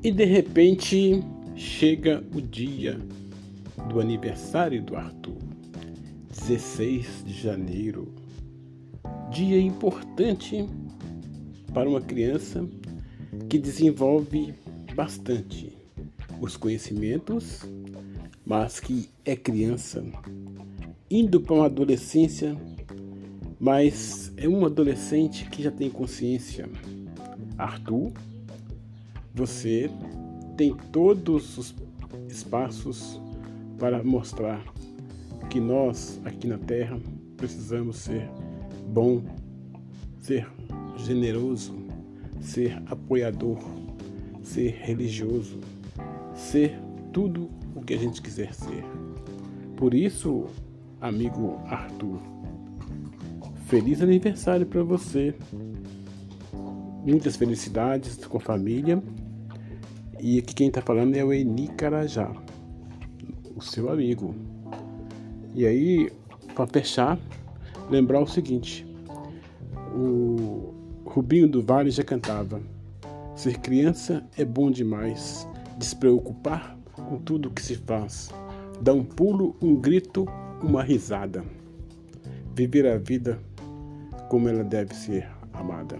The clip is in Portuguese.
E de repente chega o dia do aniversário do Arthur, 16 de janeiro. Dia importante para uma criança que desenvolve bastante os conhecimentos, mas que é criança, indo para uma adolescência, mas é um adolescente que já tem consciência. Arthur, você tem todos os espaços para mostrar que nós aqui na Terra precisamos ser bom, ser generoso, ser apoiador, ser religioso, ser tudo o que a gente quiser ser. Por isso, amigo Arthur, feliz aniversário para você. Muitas felicidades com a família. E aqui quem está falando é o Eni Carajá, o seu amigo. E aí, para fechar, lembrar o seguinte: o Rubinho do Vale já cantava. Ser criança é bom demais, despreocupar com tudo que se faz. Dá um pulo, um grito, uma risada. Viver a vida como ela deve ser amada.